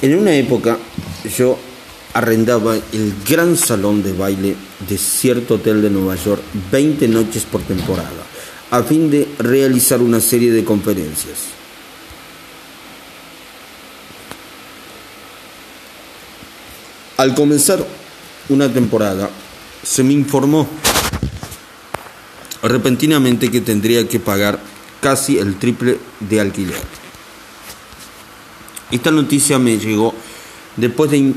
En una época yo arrendaba el gran salón de baile de cierto hotel de Nueva York 20 noches por temporada, a fin de realizar una serie de conferencias. Al comenzar una temporada, se me informó repentinamente que tendría que pagar casi el triple de alquiler. Esta noticia me llegó después de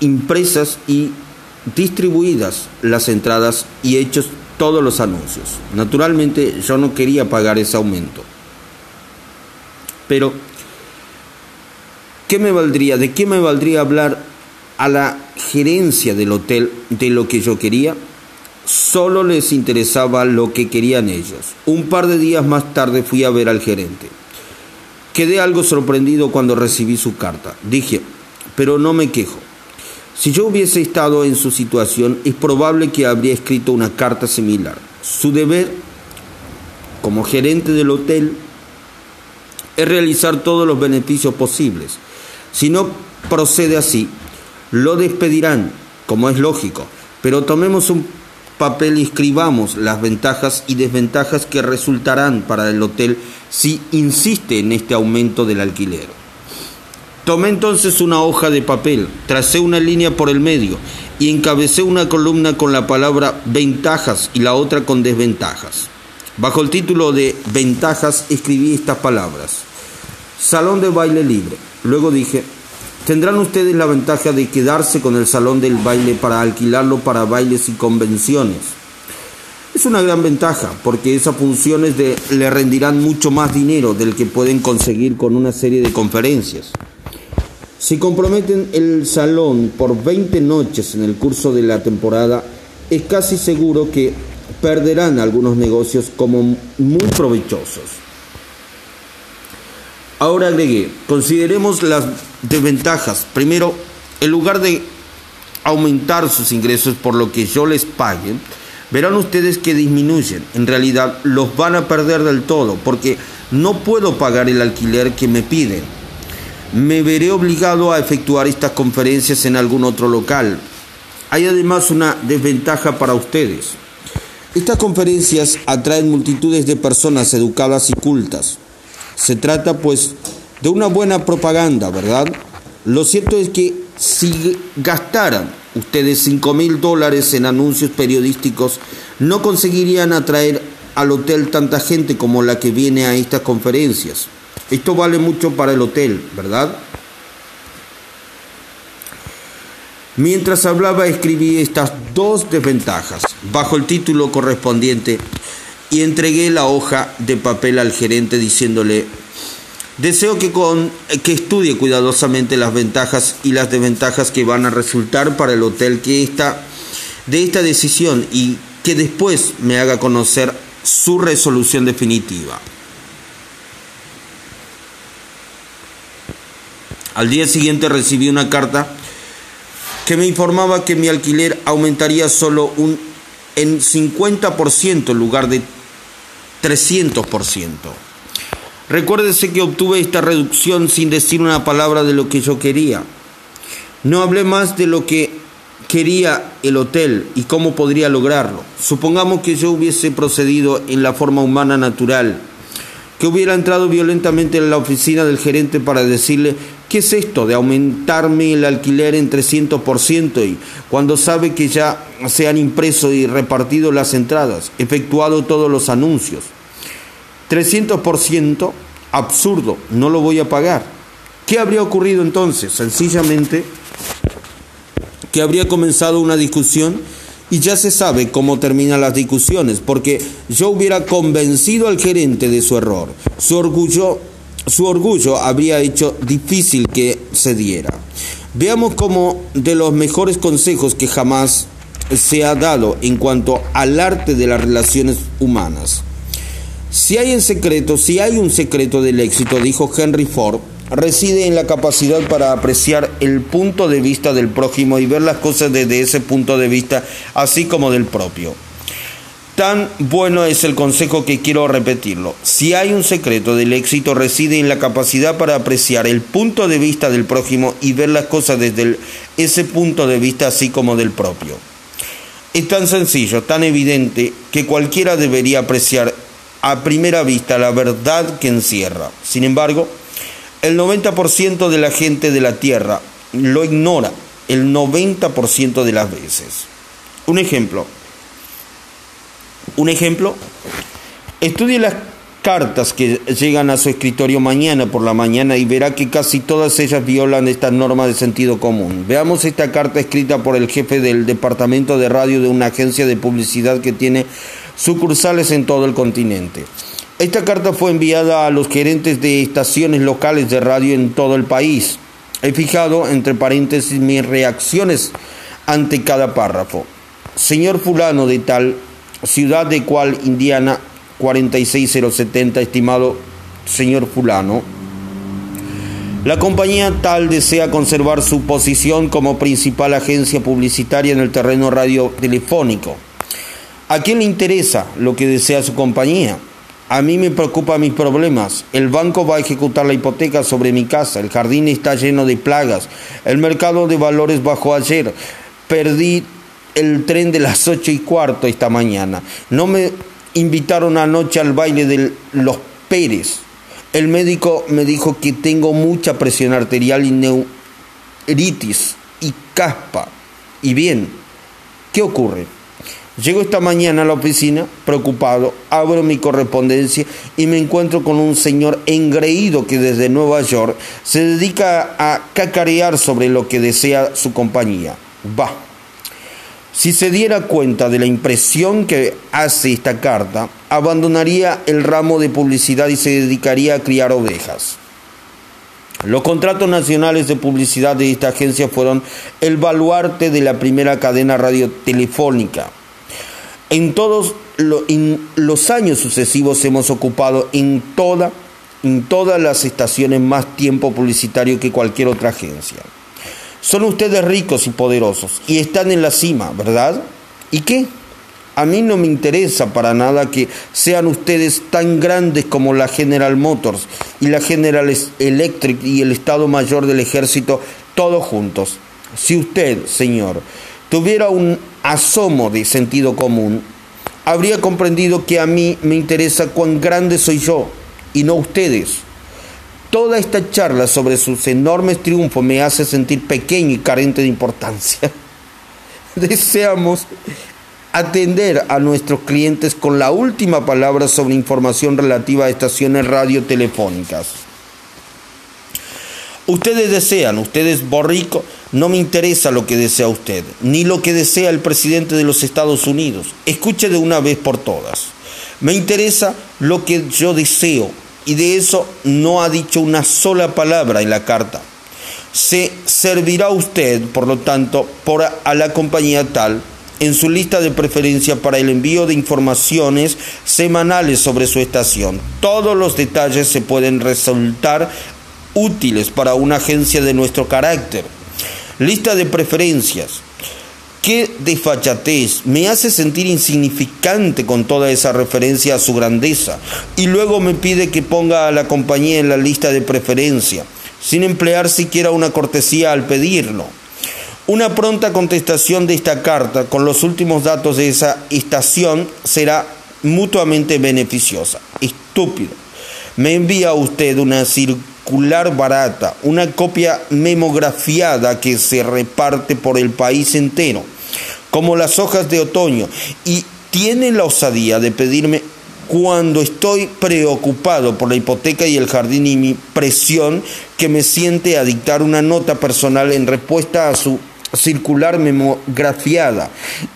impresas y distribuidas las entradas y hechos todos los anuncios. Naturalmente yo no quería pagar ese aumento. Pero, ¿qué me valdría? ¿De qué me valdría hablar a la gerencia del hotel de lo que yo quería? Solo les interesaba lo que querían ellos. Un par de días más tarde fui a ver al gerente. Quedé algo sorprendido cuando recibí su carta. Dije, pero no me quejo. Si yo hubiese estado en su situación, es probable que habría escrito una carta similar. Su deber, como gerente del hotel, es realizar todos los beneficios posibles. Si no procede así, lo despedirán, como es lógico. Pero tomemos un papel escribamos las ventajas y desventajas que resultarán para el hotel si insiste en este aumento del alquiler. Tomé entonces una hoja de papel, tracé una línea por el medio y encabecé una columna con la palabra ventajas y la otra con desventajas. Bajo el título de ventajas escribí estas palabras. Salón de baile libre. Luego dije, Tendrán ustedes la ventaja de quedarse con el salón del baile para alquilarlo para bailes y convenciones. Es una gran ventaja porque esas funciones le rendirán mucho más dinero del que pueden conseguir con una serie de conferencias. Si comprometen el salón por 20 noches en el curso de la temporada, es casi seguro que perderán algunos negocios como muy provechosos. Ahora agregué, consideremos las desventajas. Primero, en lugar de aumentar sus ingresos por lo que yo les pague, verán ustedes que disminuyen. En realidad los van a perder del todo porque no puedo pagar el alquiler que me piden. Me veré obligado a efectuar estas conferencias en algún otro local. Hay además una desventaja para ustedes. Estas conferencias atraen multitudes de personas educadas y cultas. Se trata pues de una buena propaganda, ¿verdad? Lo cierto es que si gastaran ustedes 5 mil dólares en anuncios periodísticos, no conseguirían atraer al hotel tanta gente como la que viene a estas conferencias. Esto vale mucho para el hotel, ¿verdad? Mientras hablaba escribí estas dos desventajas bajo el título correspondiente y entregué la hoja de papel al gerente diciéndole, deseo que, con, que estudie cuidadosamente las ventajas y las desventajas que van a resultar para el hotel que está de esta decisión y que después me haga conocer su resolución definitiva. Al día siguiente recibí una carta que me informaba que mi alquiler aumentaría solo un en 50% en lugar de 300%. Recuérdese que obtuve esta reducción sin decir una palabra de lo que yo quería. No hablé más de lo que quería el hotel y cómo podría lograrlo. Supongamos que yo hubiese procedido en la forma humana natural, que hubiera entrado violentamente en la oficina del gerente para decirle, ¿qué es esto de aumentarme el alquiler en 300% y cuando sabe que ya se han impreso y repartido las entradas, efectuado todos los anuncios? 300% absurdo, no lo voy a pagar. ¿Qué habría ocurrido entonces? Sencillamente que habría comenzado una discusión y ya se sabe cómo terminan las discusiones, porque yo hubiera convencido al gerente de su error. Su orgullo, su orgullo habría hecho difícil que se diera. Veamos cómo de los mejores consejos que jamás se ha dado en cuanto al arte de las relaciones humanas. Si hay en secreto, si hay un secreto del éxito, dijo Henry Ford, reside en la capacidad para apreciar el punto de vista del prójimo y ver las cosas desde ese punto de vista, así como del propio. Tan bueno es el consejo que quiero repetirlo. Si hay un secreto del éxito reside en la capacidad para apreciar el punto de vista del prójimo y ver las cosas desde ese punto de vista así como del propio. Es tan sencillo, tan evidente, que cualquiera debería apreciar a primera vista la verdad que encierra. Sin embargo, el 90% de la gente de la Tierra lo ignora el 90% de las veces. Un ejemplo. Un ejemplo. Estudie las cartas que llegan a su escritorio mañana por la mañana y verá que casi todas ellas violan estas normas de sentido común. Veamos esta carta escrita por el jefe del departamento de radio de una agencia de publicidad que tiene sucursales en todo el continente. Esta carta fue enviada a los gerentes de estaciones locales de radio en todo el país. He fijado entre paréntesis mis reacciones ante cada párrafo. Señor fulano de tal, ciudad de cual Indiana 46070, estimado señor fulano. La compañía tal desea conservar su posición como principal agencia publicitaria en el terreno radiotelefónico. ¿A quién le interesa lo que desea su compañía? A mí me preocupan mis problemas. El banco va a ejecutar la hipoteca sobre mi casa. El jardín está lleno de plagas. El mercado de valores bajó ayer. Perdí el tren de las ocho y cuarto esta mañana. No me invitaron anoche al baile de los Pérez. El médico me dijo que tengo mucha presión arterial y neuritis y caspa. Y bien, ¿qué ocurre? Llego esta mañana a la oficina, preocupado, abro mi correspondencia y me encuentro con un señor engreído que desde Nueva York se dedica a cacarear sobre lo que desea su compañía. Va, si se diera cuenta de la impresión que hace esta carta, abandonaría el ramo de publicidad y se dedicaría a criar ovejas. Los contratos nacionales de publicidad de esta agencia fueron el baluarte de la primera cadena radiotelefónica. En todos los años sucesivos hemos ocupado en, toda, en todas las estaciones más tiempo publicitario que cualquier otra agencia. Son ustedes ricos y poderosos y están en la cima, ¿verdad? ¿Y qué? A mí no me interesa para nada que sean ustedes tan grandes como la General Motors y la General Electric y el Estado Mayor del Ejército, todos juntos. Si usted, señor, tuviera un asomo de sentido común, habría comprendido que a mí me interesa cuán grande soy yo y no ustedes. Toda esta charla sobre sus enormes triunfos me hace sentir pequeño y carente de importancia. Deseamos atender a nuestros clientes con la última palabra sobre información relativa a estaciones radiotelefónicas. Ustedes desean, ustedes borrico, no me interesa lo que desea usted, ni lo que desea el presidente de los Estados Unidos. Escuche de una vez por todas. Me interesa lo que yo deseo, y de eso no ha dicho una sola palabra en la carta. Se servirá usted, por lo tanto, por a la compañía tal en su lista de preferencia para el envío de informaciones semanales sobre su estación. Todos los detalles se pueden resultar útiles para una agencia de nuestro carácter. Lista de preferencias. Qué desfachatez, me hace sentir insignificante con toda esa referencia a su grandeza. Y luego me pide que ponga a la compañía en la lista de preferencia, sin emplear siquiera una cortesía al pedirlo. Una pronta contestación de esta carta con los últimos datos de esa estación será mutuamente beneficiosa. Estúpido. Me envía usted una circular barata, una copia memografiada que se reparte por el país entero como las hojas de otoño, y tiene la osadía de pedirme cuando estoy preocupado por la hipoteca y el jardín y mi presión que me siente a dictar una nota personal en respuesta a su circular memografiada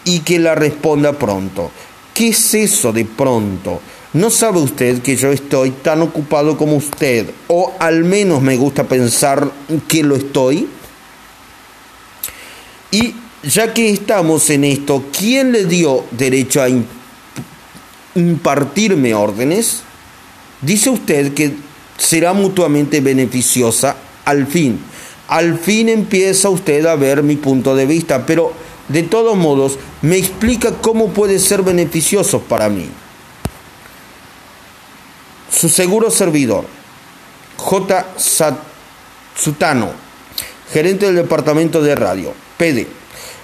y que la responda pronto. ¿Qué es eso de pronto? ¿No sabe usted que yo estoy tan ocupado como usted? O al menos me gusta pensar que lo estoy. Y ya que estamos en esto, ¿quién le dio derecho a impartirme órdenes? Dice usted que será mutuamente beneficiosa al fin. Al fin empieza usted a ver mi punto de vista, pero De todos modos, me explica cómo puede ser beneficioso para mí. Su seguro servidor, J. Sutano, gerente del departamento de radio, PD.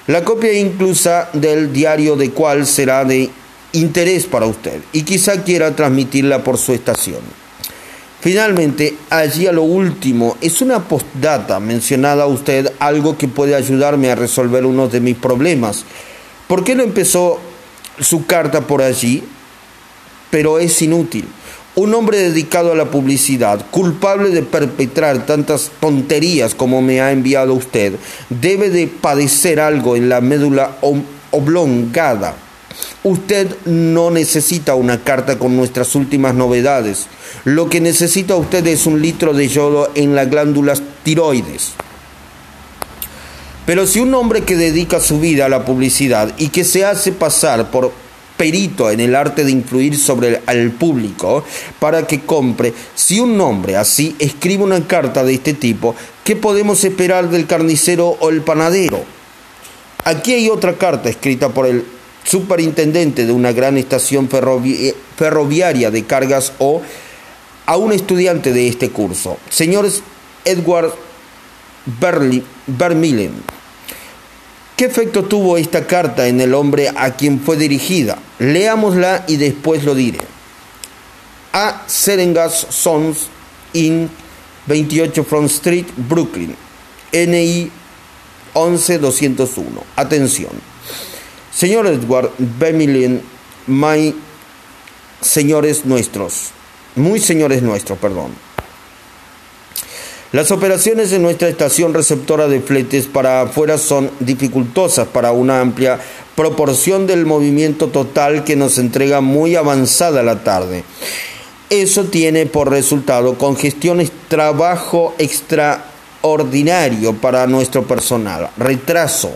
La copia inclusa del diario de cual será de interés para usted y quizá quiera transmitirla por su estación. Finalmente, allí a lo último, es una postdata mencionada a usted algo que puede ayudarme a resolver uno de mis problemas. ¿Por qué no empezó su carta por allí? Pero es inútil. Un hombre dedicado a la publicidad, culpable de perpetrar tantas tonterías como me ha enviado usted, debe de padecer algo en la médula oblongada. Usted no necesita una carta con nuestras últimas novedades. Lo que necesita usted es un litro de yodo en las glándulas tiroides. Pero si un hombre que dedica su vida a la publicidad y que se hace pasar por perito en el arte de influir sobre el público para que compre, si un hombre así escribe una carta de este tipo, ¿qué podemos esperar del carnicero o el panadero? Aquí hay otra carta escrita por el superintendente de una gran estación ferroviaria de cargas o a un estudiante de este curso, señor Edward Vermillen. ¿Qué efecto tuvo esta carta en el hombre a quien fue dirigida? Leámosla y después lo diré. A Serengas Sons in 28 Front Street, Brooklyn. NI 11201. Atención. Señor Edward Vermillen, my señores nuestros muy señores nuestros, perdón. Las operaciones de nuestra estación receptora de fletes para afuera son dificultosas para una amplia proporción del movimiento total que nos entrega muy avanzada la tarde. Eso tiene por resultado congestiones, trabajo extraordinario para nuestro personal, retraso,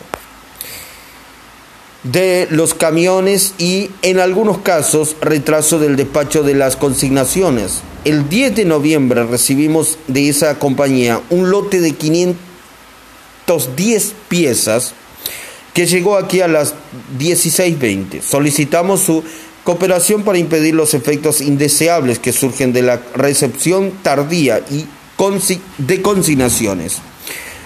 de los camiones y en algunos casos retraso del despacho de las consignaciones. El 10 de noviembre recibimos de esa compañía un lote de 510 piezas que llegó aquí a las 16.20. Solicitamos su cooperación para impedir los efectos indeseables que surgen de la recepción tardía y de consignaciones.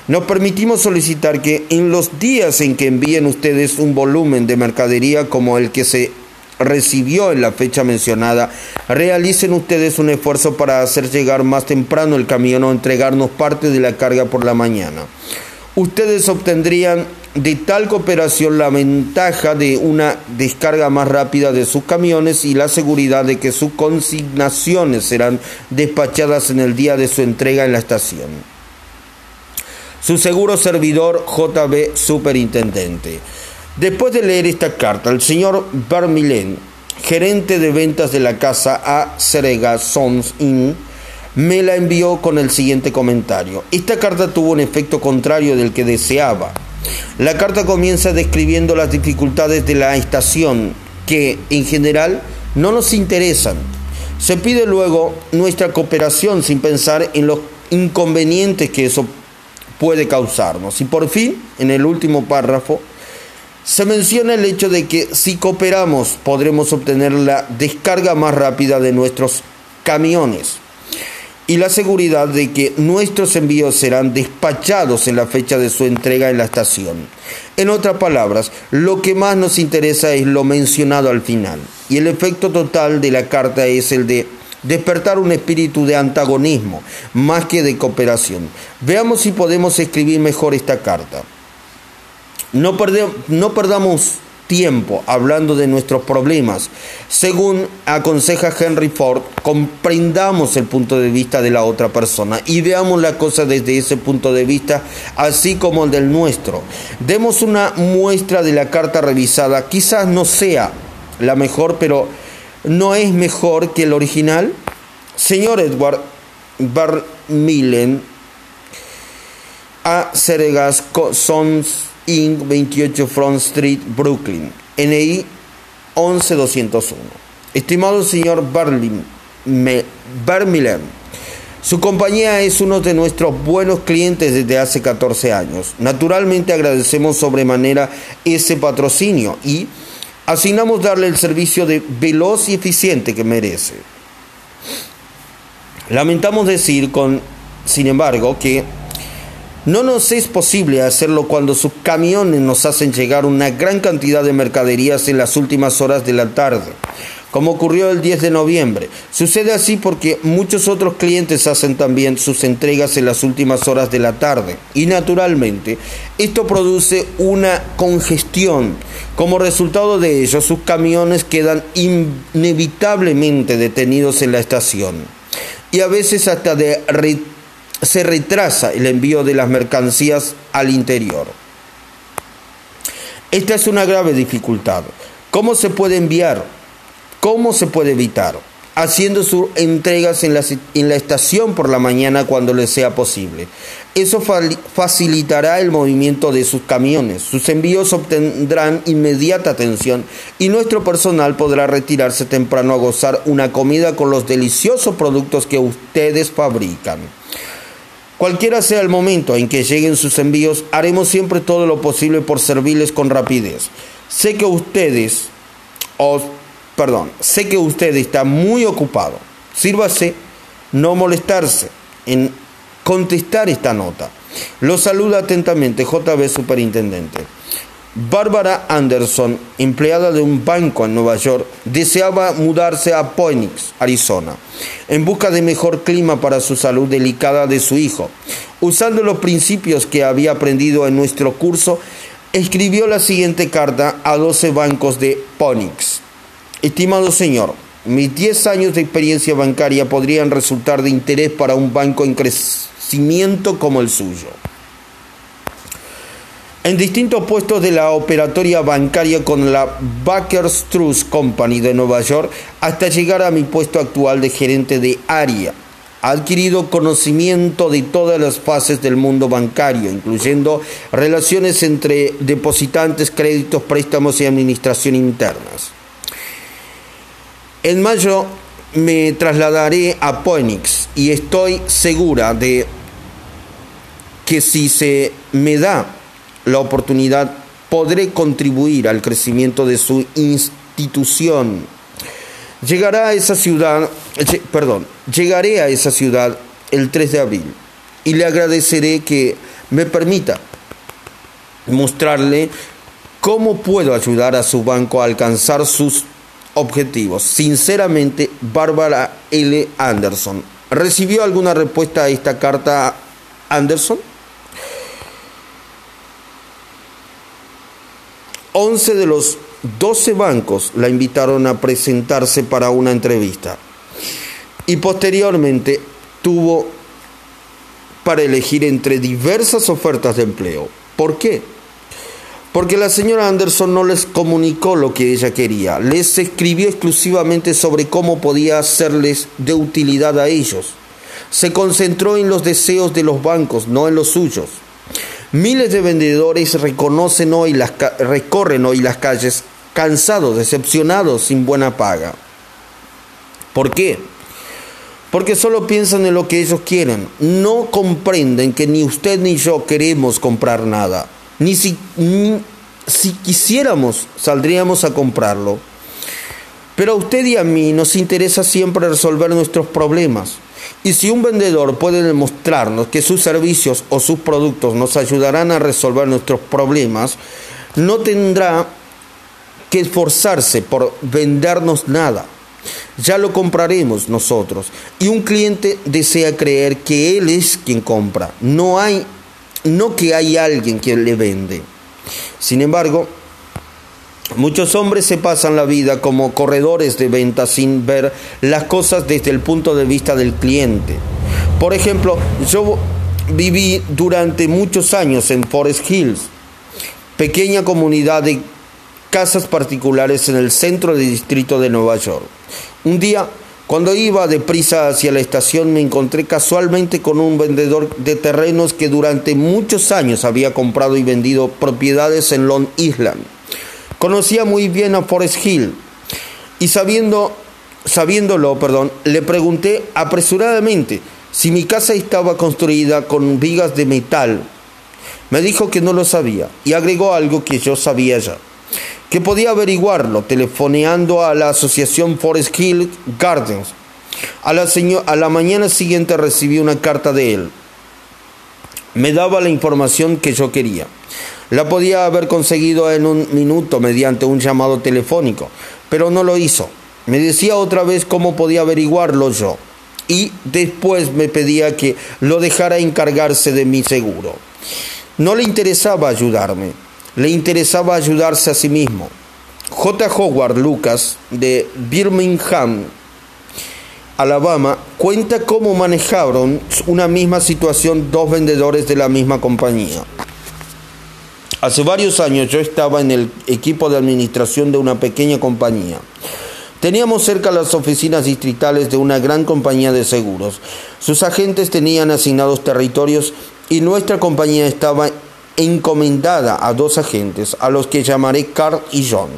Nos permitimos solicitar que en los días en que envíen ustedes un volumen de mercadería como el que se recibió en la fecha mencionada, realicen ustedes un esfuerzo para hacer llegar más temprano el camión o entregarnos parte de la carga por la mañana. Ustedes obtendrían de tal cooperación la ventaja de una descarga más rápida de sus camiones y la seguridad de que sus consignaciones serán despachadas en el día de su entrega en la estación. Su seguro servidor JB Superintendente. Después de leer esta carta, el señor Vermillen, gerente de ventas de la casa A. Serega Sons Inn, me la envió con el siguiente comentario. Esta carta tuvo un efecto contrario del que deseaba. La carta comienza describiendo las dificultades de la estación, que en general no nos interesan. Se pide luego nuestra cooperación sin pensar en los inconvenientes que eso puede causarnos. Y por fin, en el último párrafo, se menciona el hecho de que si cooperamos podremos obtener la descarga más rápida de nuestros camiones y la seguridad de que nuestros envíos serán despachados en la fecha de su entrega en la estación. En otras palabras, lo que más nos interesa es lo mencionado al final, y el efecto total de la carta es el de despertar un espíritu de antagonismo más que de cooperación. Veamos si podemos escribir mejor esta carta. No, no perdamos tiempo hablando de nuestros problemas. Según aconseja Henry Ford, comprendamos el punto de vista de la otra persona y veamos la cosa desde ese punto de vista, así como el del nuestro. Demos una muestra de la carta revisada. Quizás no sea la mejor, pero no es mejor que el original? Señor Edward Barmillen a Seregas Sons Inc. 28 Front Street, Brooklyn, NI 11201. Estimado señor Barmillen, Su compañía es uno de nuestros buenos clientes desde hace 14 años. Naturalmente agradecemos sobremanera ese patrocinio y asignamos darle el servicio de veloz y eficiente que merece. Lamentamos decir con, sin embargo, que no nos es posible hacerlo cuando sus camiones nos hacen llegar una gran cantidad de mercaderías en las últimas horas de la tarde, como ocurrió el 10 de noviembre. Sucede así porque muchos otros clientes hacen también sus entregas en las últimas horas de la tarde y naturalmente esto produce una congestión. Como resultado de ello, sus camiones quedan inevitablemente detenidos en la estación y a veces hasta se retrasa el envío de las mercancías al interior. Esta es una grave dificultad. ¿Cómo se puede enviar? ¿Cómo se puede evitar? Haciendo sus entregas en la, en la estación por la mañana cuando les sea posible. Eso facilitará el movimiento de sus camiones. Sus envíos obtendrán inmediata atención y nuestro personal podrá retirarse temprano a gozar una comida con los deliciosos productos que ustedes fabrican. Cualquiera sea el momento en que lleguen sus envíos, haremos siempre todo lo posible por servirles con rapidez. Sé que ustedes, os, perdón, sé que usted está muy ocupado. Sírvase no molestarse en contestar esta nota. Lo saluda atentamente JB Superintendente. Bárbara Anderson, empleada de un banco en Nueva York, deseaba mudarse a Phoenix, Arizona, en busca de mejor clima para su salud delicada de su hijo. Usando los principios que había aprendido en nuestro curso, escribió la siguiente carta a 12 bancos de Phoenix. Estimado señor, mis 10 años de experiencia bancaria podrían resultar de interés para un banco en crecimiento como el suyo en distintos puestos de la operatoria bancaria con la Baker's Trust Company de Nueva York hasta llegar a mi puesto actual de gerente de área. Ha adquirido conocimiento de todas las fases del mundo bancario, incluyendo relaciones entre depositantes, créditos, préstamos y administración internas. En mayo me trasladaré a Phoenix y estoy segura de que si se me da la oportunidad, podré contribuir al crecimiento de su institución. Llegará a esa ciudad, perdón, llegaré a esa ciudad el 3 de abril y le agradeceré que me permita mostrarle cómo puedo ayudar a su banco a alcanzar sus objetivos. Sinceramente, Bárbara L. Anderson. ¿Recibió alguna respuesta a esta carta, Anderson? 11 de los 12 bancos la invitaron a presentarse para una entrevista y posteriormente tuvo para elegir entre diversas ofertas de empleo. ¿Por qué? Porque la señora Anderson no les comunicó lo que ella quería, les escribió exclusivamente sobre cómo podía serles de utilidad a ellos. Se concentró en los deseos de los bancos, no en los suyos. Miles de vendedores reconocen hoy las, recorren hoy las calles cansados, decepcionados, sin buena paga. ¿Por qué? Porque solo piensan en lo que ellos quieren. No comprenden que ni usted ni yo queremos comprar nada. Ni si, si quisiéramos, saldríamos a comprarlo. Pero a usted y a mí nos interesa siempre resolver nuestros problemas. Y si un vendedor puede demostrarnos que sus servicios o sus productos nos ayudarán a resolver nuestros problemas, no tendrá que esforzarse por vendernos nada. Ya lo compraremos nosotros. Y un cliente desea creer que él es quien compra, no hay no que hay alguien que le vende. Sin embargo, Muchos hombres se pasan la vida como corredores de ventas sin ver las cosas desde el punto de vista del cliente. Por ejemplo, yo viví durante muchos años en Forest Hills, pequeña comunidad de casas particulares en el centro del distrito de Nueva York. Un día, cuando iba deprisa hacia la estación, me encontré casualmente con un vendedor de terrenos que durante muchos años había comprado y vendido propiedades en Long Island. Conocía muy bien a Forest Hill y sabiendo, sabiéndolo, perdón, le pregunté apresuradamente si mi casa estaba construida con vigas de metal. Me dijo que no lo sabía y agregó algo que yo sabía ya, que podía averiguarlo telefoneando a la asociación Forest Hill Gardens. A la, a la mañana siguiente recibí una carta de él. Me daba la información que yo quería. La podía haber conseguido en un minuto mediante un llamado telefónico, pero no lo hizo. Me decía otra vez cómo podía averiguarlo yo y después me pedía que lo dejara encargarse de mi seguro. No le interesaba ayudarme, le interesaba ayudarse a sí mismo. J. Howard Lucas de Birmingham, Alabama, cuenta cómo manejaron una misma situación dos vendedores de la misma compañía. Hace varios años yo estaba en el equipo de administración de una pequeña compañía. Teníamos cerca las oficinas distritales de una gran compañía de seguros. Sus agentes tenían asignados territorios y nuestra compañía estaba encomendada a dos agentes, a los que llamaré Carl y John.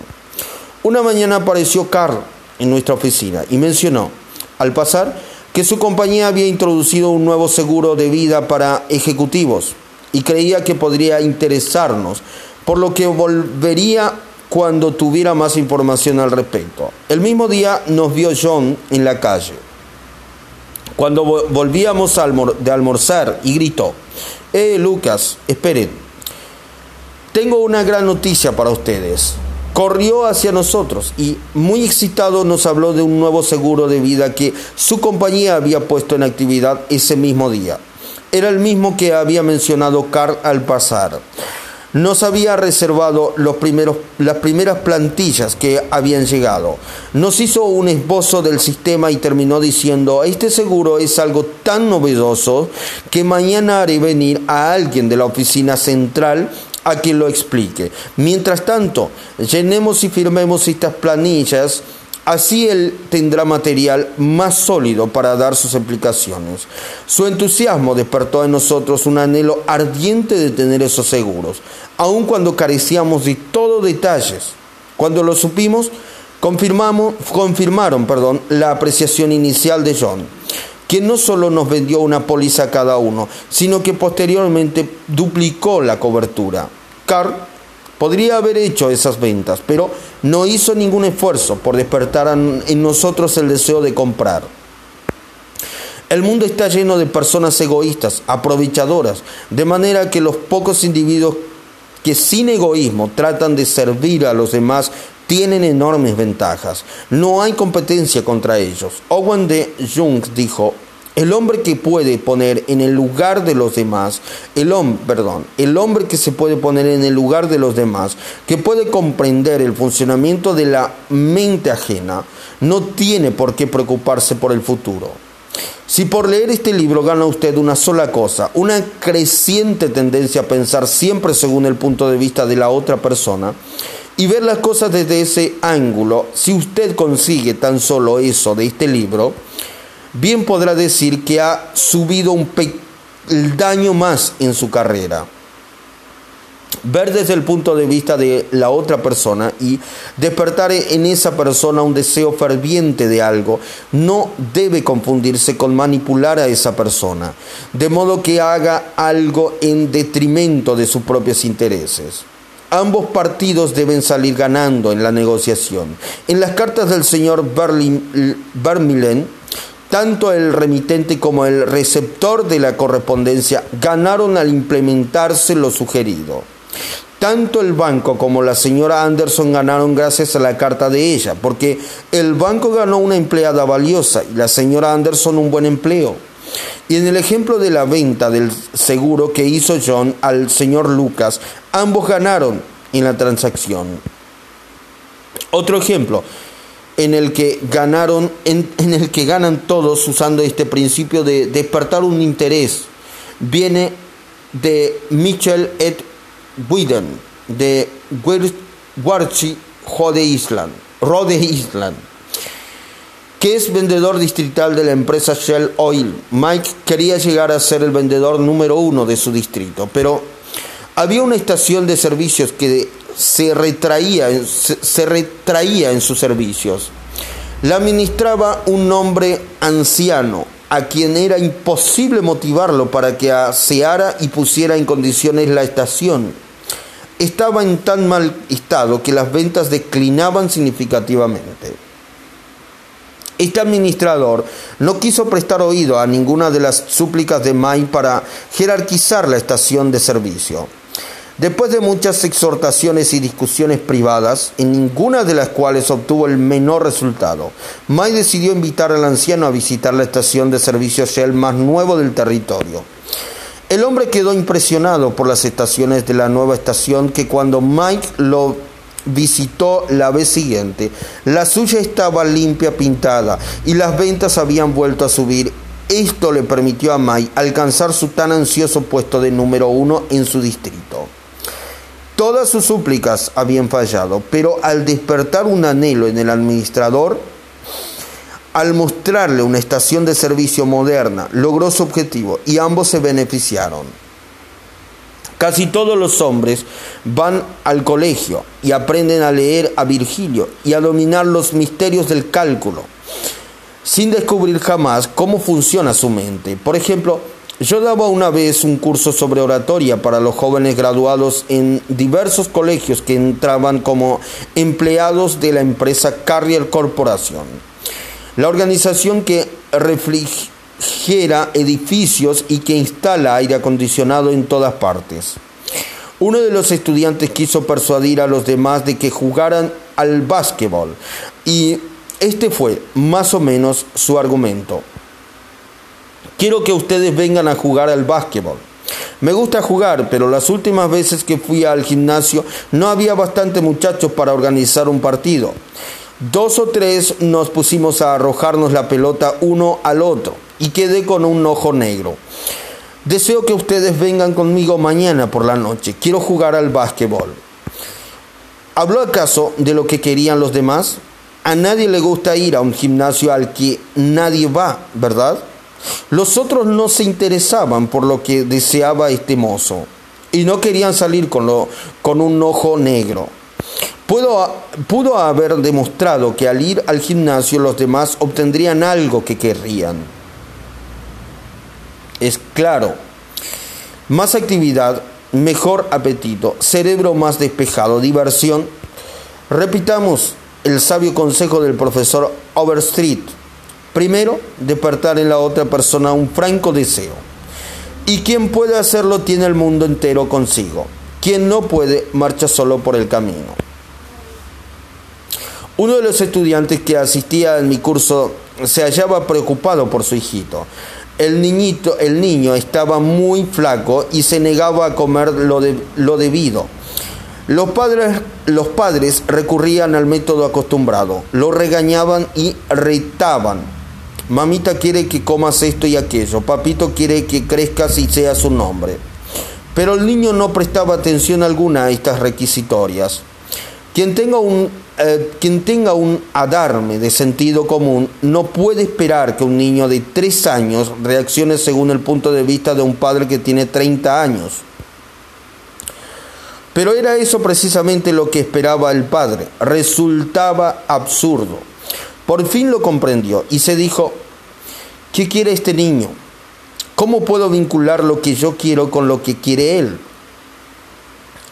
Una mañana apareció Carl en nuestra oficina y mencionó, al pasar, que su compañía había introducido un nuevo seguro de vida para ejecutivos y creía que podría interesarnos, por lo que volvería cuando tuviera más información al respecto. El mismo día nos vio John en la calle. Cuando volvíamos de almorzar y gritó, ¡Eh, Lucas, esperen! Tengo una gran noticia para ustedes. Corrió hacia nosotros y muy excitado nos habló de un nuevo seguro de vida que su compañía había puesto en actividad ese mismo día. Era el mismo que había mencionado Carl al pasar nos había reservado los primeros, las primeras plantillas que habían llegado. Nos hizo un esbozo del sistema y terminó diciendo, este seguro es algo tan novedoso que mañana haré venir a alguien de la oficina central a que lo explique. Mientras tanto, llenemos y firmemos estas planillas Así él tendrá material más sólido para dar sus explicaciones. Su entusiasmo despertó en nosotros un anhelo ardiente de tener esos seguros, aun cuando carecíamos de todos detalles. Cuando lo supimos, confirmamos, confirmaron perdón, la apreciación inicial de John, quien no solo nos vendió una póliza a cada uno, sino que posteriormente duplicó la cobertura. Carl Podría haber hecho esas ventas, pero no hizo ningún esfuerzo por despertar en nosotros el deseo de comprar. El mundo está lleno de personas egoístas, aprovechadoras, de manera que los pocos individuos que sin egoísmo tratan de servir a los demás tienen enormes ventajas. No hay competencia contra ellos. Owen de Jung dijo, el hombre que puede poner en el lugar de los demás, el hombre, perdón, el hombre que se puede poner en el lugar de los demás, que puede comprender el funcionamiento de la mente ajena, no tiene por qué preocuparse por el futuro. Si por leer este libro gana usted una sola cosa, una creciente tendencia a pensar siempre según el punto de vista de la otra persona, y ver las cosas desde ese ángulo, si usted consigue tan solo eso de este libro, bien podrá decir que ha subido un daño más en su carrera. Ver desde el punto de vista de la otra persona y despertar en esa persona un deseo ferviente de algo no debe confundirse con manipular a esa persona, de modo que haga algo en detrimento de sus propios intereses. Ambos partidos deben salir ganando en la negociación. En las cartas del señor Berlin, tanto el remitente como el receptor de la correspondencia ganaron al implementarse lo sugerido. Tanto el banco como la señora Anderson ganaron gracias a la carta de ella, porque el banco ganó una empleada valiosa y la señora Anderson un buen empleo. Y en el ejemplo de la venta del seguro que hizo John al señor Lucas, ambos ganaron en la transacción. Otro ejemplo, en el que ganaron, en, el que ganan todos usando este principio de despertar un interés, viene de Mitchell et Widen, de Warchi Rhode Island, Rhode Island, que es vendedor distrital de la empresa Shell Oil. Mike quería llegar a ser el vendedor número uno de su distrito, pero había una estación de servicios que se retraía, se, retraía en sus servicios. La administraba un hombre anciano, a quien era imposible motivarlo para que aseara y pusiera en condiciones la estación. Estaba en tan mal estado que las ventas declinaban significativamente. Este administrador no quiso prestar oído a ninguna de las súplicas de May para jerarquizar la estación de servicio. Después de muchas exhortaciones y discusiones privadas, en ninguna de las cuales obtuvo el menor resultado, May decidió invitar al anciano a visitar la estación de servicio Shell más nuevo del territorio. El hombre quedó impresionado por las estaciones de la nueva estación que cuando Mike lo visitó la vez siguiente, la suya estaba limpia pintada y las ventas habían vuelto a subir. Esto le permitió a Mike alcanzar su tan ansioso puesto de número uno en su distrito. Todas sus súplicas habían fallado, pero al despertar un anhelo en el administrador, al mostrarle una estación de servicio moderna, logró su objetivo y ambos se beneficiaron. Casi todos los hombres van al colegio y aprenden a leer a Virgilio y a dominar los misterios del cálculo, sin descubrir jamás cómo funciona su mente. Por ejemplo, yo daba una vez un curso sobre oratoria para los jóvenes graduados en diversos colegios que entraban como empleados de la empresa Carrier Corporation, la organización que refrigera edificios y que instala aire acondicionado en todas partes. Uno de los estudiantes quiso persuadir a los demás de que jugaran al básquetbol y este fue más o menos su argumento. Quiero que ustedes vengan a jugar al básquetbol. Me gusta jugar, pero las últimas veces que fui al gimnasio no había bastante muchachos para organizar un partido. Dos o tres nos pusimos a arrojarnos la pelota uno al otro y quedé con un ojo negro. Deseo que ustedes vengan conmigo mañana por la noche. Quiero jugar al básquetbol. ¿Habló acaso de lo que querían los demás? A nadie le gusta ir a un gimnasio al que nadie va, ¿verdad? Los otros no se interesaban por lo que deseaba este mozo y no querían salir con, lo, con un ojo negro. Pudo, pudo haber demostrado que al ir al gimnasio los demás obtendrían algo que querrían. Es claro, más actividad, mejor apetito, cerebro más despejado, diversión. Repitamos el sabio consejo del profesor Overstreet Primero, despertar en la otra persona un franco deseo. Y quien puede hacerlo tiene el mundo entero consigo. Quien no puede, marcha solo por el camino. Uno de los estudiantes que asistía en mi curso se hallaba preocupado por su hijito. El niñito, el niño estaba muy flaco y se negaba a comer lo, lo debido. Los padres, los padres recurrían al método acostumbrado, lo regañaban y retaban Mamita quiere que comas esto y aquello. Papito quiere que crezcas y seas su nombre. Pero el niño no prestaba atención alguna a estas requisitorias. Quien tenga un, eh, quien tenga un adarme de sentido común no puede esperar que un niño de tres años reaccione según el punto de vista de un padre que tiene 30 años. Pero era eso precisamente lo que esperaba el padre. Resultaba absurdo. Por fin lo comprendió y se dijo, ¿Qué quiere este niño? ¿Cómo puedo vincular lo que yo quiero con lo que quiere él?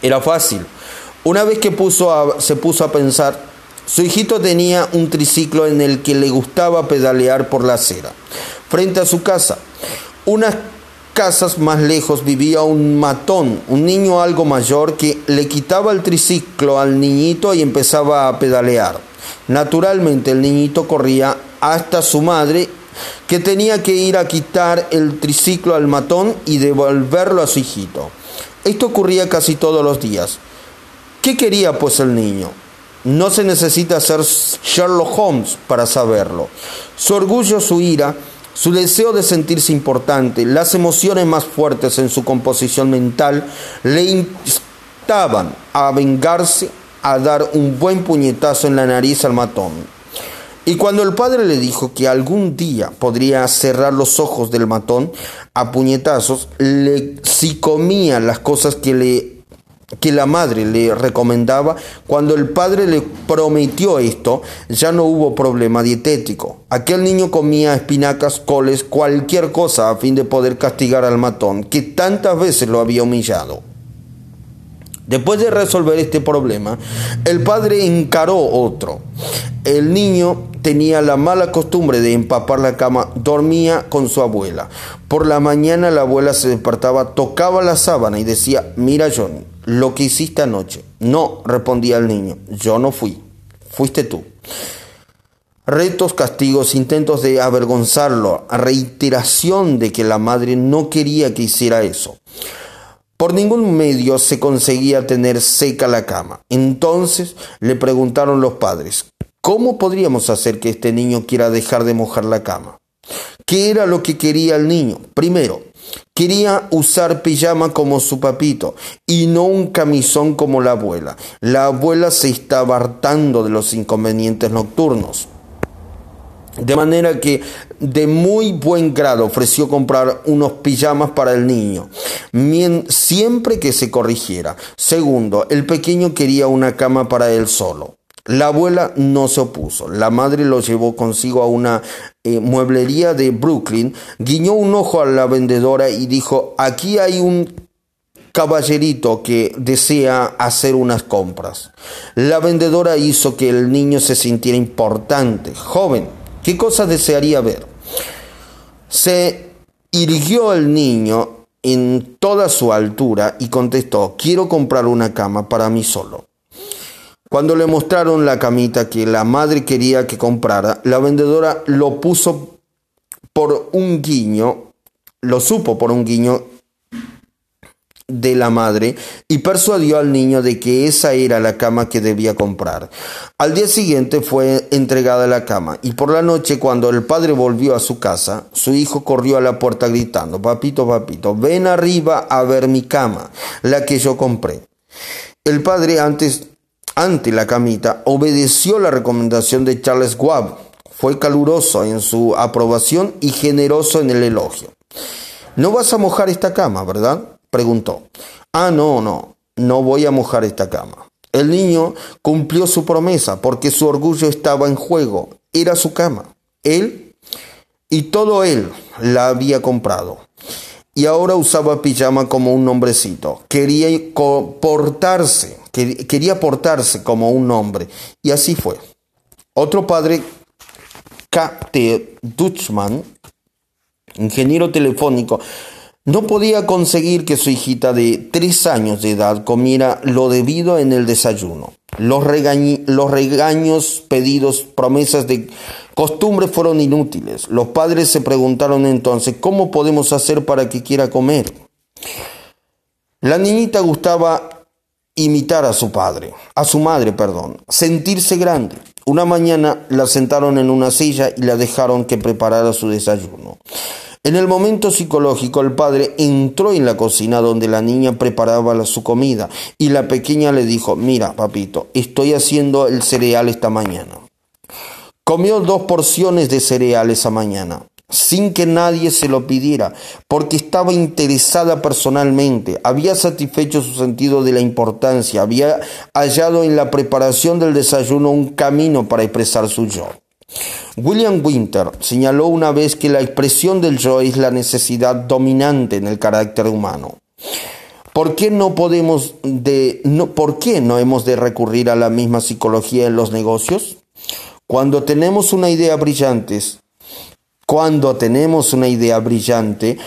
Era fácil. Una vez que se puso a pensar, su hijito tenía un triciclo en el que le gustaba pedalear por la acera, frente a su casa. Unas casas más lejos vivía un matón, un niño algo mayor que le quitaba el triciclo al niñito y empezaba a pedalear. Naturalmente el niñito corría hasta su madre que tenía que ir a quitar el triciclo al matón y devolverlo a su hijito. Esto ocurría casi todos los días. ¿Qué quería pues el niño? No se necesita ser Sherlock Holmes para saberlo. Su orgullo, su ira, su deseo de sentirse importante, las emociones más fuertes en su composición mental le instaban a vengarse, a dar un buen puñetazo en la nariz al matón. Y cuando el padre le dijo que algún día podría cerrar los ojos del matón a puñetazos, le, si comía las cosas que le que la madre le recomendaba, cuando el padre le prometió esto, ya no hubo problema dietético. Aquel niño comía espinacas, coles, cualquier cosa a fin de poder castigar al matón, que tantas veces lo había humillado. Después de resolver este problema, el padre encaró otro. El niño tenía la mala costumbre de empapar la cama, dormía con su abuela. Por la mañana la abuela se despertaba, tocaba la sábana y decía, mira Johnny, lo que hiciste anoche. No, respondía el niño, yo no fui, fuiste tú. Retos, castigos, intentos de avergonzarlo, reiteración de que la madre no quería que hiciera eso. Por ningún medio se conseguía tener seca la cama. Entonces le preguntaron los padres, ¿cómo podríamos hacer que este niño quiera dejar de mojar la cama? ¿Qué era lo que quería el niño? Primero, quería usar pijama como su papito y no un camisón como la abuela. La abuela se estaba hartando de los inconvenientes nocturnos. De manera que de muy buen grado ofreció comprar unos pijamas para el niño, siempre que se corrigiera. Segundo, el pequeño quería una cama para él solo. La abuela no se opuso. La madre lo llevó consigo a una eh, mueblería de Brooklyn, guiñó un ojo a la vendedora y dijo, aquí hay un caballerito que desea hacer unas compras. La vendedora hizo que el niño se sintiera importante, joven. ¿Qué cosa desearía ver? Se irguió el niño en toda su altura y contestó, quiero comprar una cama para mí solo. Cuando le mostraron la camita que la madre quería que comprara, la vendedora lo puso por un guiño, lo supo por un guiño de la madre y persuadió al niño de que esa era la cama que debía comprar. Al día siguiente fue entregada la cama y por la noche cuando el padre volvió a su casa, su hijo corrió a la puerta gritando, papito, papito, ven arriba a ver mi cama, la que yo compré. El padre antes, ante la camita, obedeció la recomendación de Charles Schwab, fue caluroso en su aprobación y generoso en el elogio. No vas a mojar esta cama, ¿verdad? Preguntó. Ah, no, no, no voy a mojar esta cama. El niño cumplió su promesa porque su orgullo estaba en juego. Era su cama. Él y todo él la había comprado. Y ahora usaba pijama como un hombrecito. Quería portarse, quería portarse como un hombre. Y así fue. Otro padre, K.T. Dutchman, ingeniero telefónico, no podía conseguir que su hijita de tres años de edad comiera lo debido en el desayuno. Los, los, regaños, pedidos, promesas de costumbre fueron inútiles. Los padres se preguntaron entonces, ¿cómo podemos hacer para que quiera comer? La niñita gustaba imitar a su padre, a su madre, perdón, sentirse grande. Una mañana la sentaron en una silla y la dejaron que preparara su desayuno. En el momento psicológico, el padre entró en la cocina donde la niña preparaba su comida y la pequeña le dijo, mira, papito, estoy haciendo el cereal esta mañana. Comió dos porciones de cereal esa mañana, sin que nadie se lo pidiera, porque estaba interesada personalmente, había satisfecho su sentido de la importancia, había hallado en la preparación del desayuno un camino para expresar su yo. William Winter señaló una vez que la expresión del yo es la necesidad dominante en el carácter humano. ¿Por qué no podemos de no por qué no hemos de recurrir a la misma psicología en los negocios? Cuando tenemos una idea brillante, cuando tenemos una idea brillante,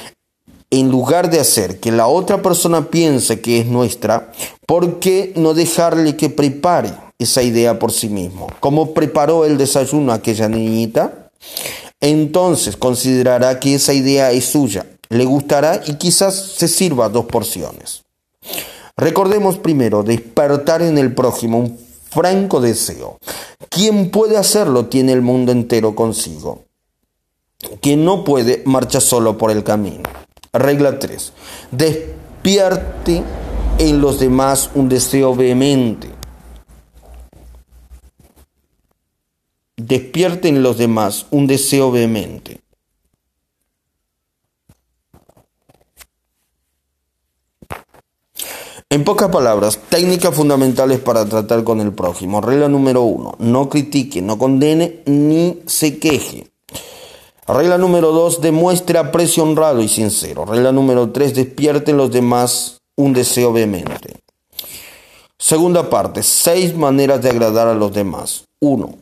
en lugar de hacer que la otra persona piense que es nuestra, ¿por qué no dejarle que prepare esa idea por sí mismo. ¿Cómo preparó el desayuno aquella niñita? Entonces considerará que esa idea es suya, le gustará y quizás se sirva dos porciones. Recordemos primero despertar en el prójimo un franco deseo. Quien puede hacerlo tiene el mundo entero consigo. Quien no puede marcha solo por el camino. Regla 3. Despierte en los demás un deseo vehemente despierte en los demás un deseo vehemente. En pocas palabras, técnicas fundamentales para tratar con el prójimo. Regla número uno, no critique, no condene ni se queje. Regla número dos, demuestre aprecio honrado y sincero. Regla número tres, despierte en los demás un deseo vehemente. Segunda parte, seis maneras de agradar a los demás. Uno,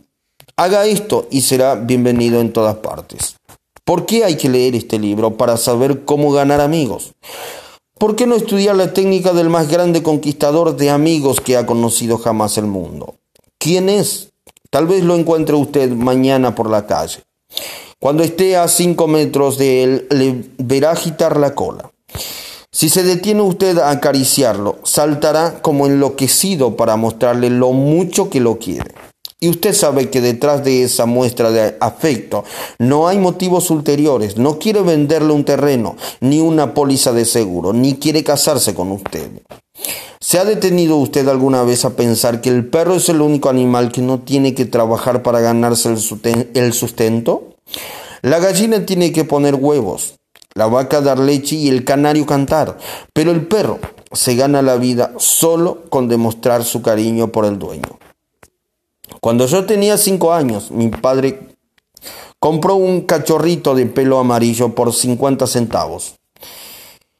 haga esto y será bienvenido en todas partes. ¿Por qué hay que leer este libro? Para saber cómo ganar amigos. ¿Por qué no estudiar la técnica del más grande conquistador de amigos que ha conocido jamás el mundo? ¿Quién es? Tal vez lo encuentre usted mañana por la calle. Cuando esté a cinco metros de él, le verá agitar la cola. Si se detiene usted a acariciarlo, saltará como enloquecido para mostrarle lo mucho que lo quiere. Y usted sabe que detrás de esa muestra de afecto no hay motivos ulteriores. No quiere venderle un terreno, ni una póliza de seguro, ni quiere casarse con usted. ¿Se ha detenido usted alguna vez a pensar que el perro es el único animal que no tiene que trabajar para ganarse el sustento? La gallina tiene que poner huevos, la vaca dar leche y el canario cantar, pero el perro se gana la vida solo con demostrar su cariño por el dueño. Cuando yo tenía cinco años, mi padre compró un cachorrito de pelo amarillo por 50 centavos.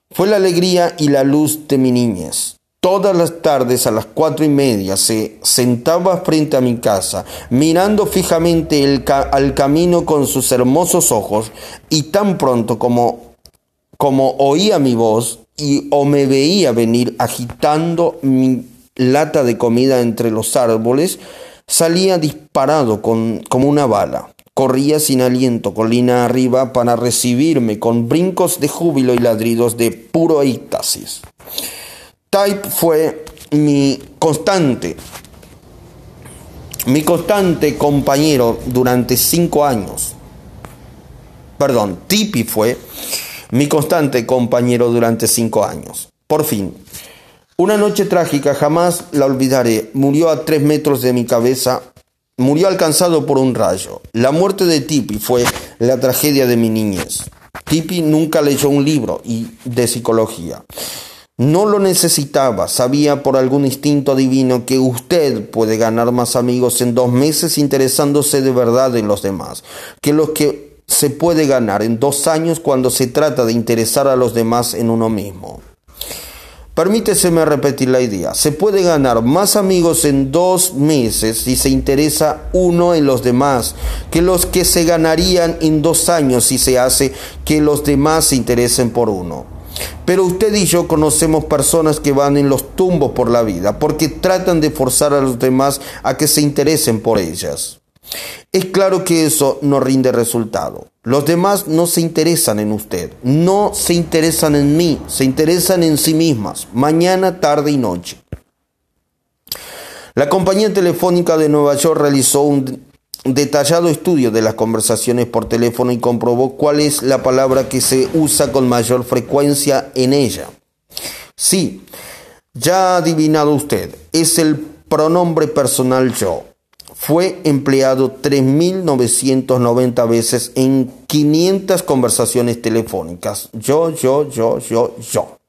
Fue la alegría y la luz de mi niñez. Todas las tardes a las cuatro y media se sentaba frente a mi casa, mirando fijamente al camino con sus hermosos ojos, y tan pronto como, oía mi voz o me veía venir agitando mi lata de comida entre los árboles, Salía disparado con, como una bala. Corría sin aliento colina arriba para recibirme con brincos de júbilo y ladridos de puro éxtasis. Type fue mi constante, mi constante compañero durante cinco años. Perdón, Tipi fue mi constante compañero durante cinco años. Por fin, una noche trágica, jamás la olvidaré. Murió a tres metros de mi cabeza. Murió alcanzado por un rayo. La muerte de Tipi fue la tragedia de mi niñez. Tipi nunca leyó un libro de psicología. No lo necesitaba, sabía por algún instinto divino que usted puede ganar más amigos en dos meses interesándose de verdad en los demás, que los que se puede ganar en dos años cuando se trata de interesar a los demás en uno mismo. Permíteseme repetir la idea. Se puede ganar más amigos en dos meses si se interesa uno en los demás que los que se ganarían en dos años si se hace que los demás se interesen por uno. Pero usted y yo conocemos personas que van en los tumbos por la vida porque tratan de forzar a los demás a que se interesen por ellas. Es claro que eso no rinde resultado. Los demás no se interesan en usted, no se interesan en mí, se interesan en sí mismas, mañana, tarde y noche. La compañía telefónica de Nueva York realizó un detallado estudio de las conversaciones por teléfono y comprobó cuál es la palabra que se usa con mayor frecuencia en ella. Sí, ya ha adivinado usted, es el pronombre personal yo fue empleado 3.990 veces en 500 conversaciones telefónicas. Yo, yo, yo, yo, yo.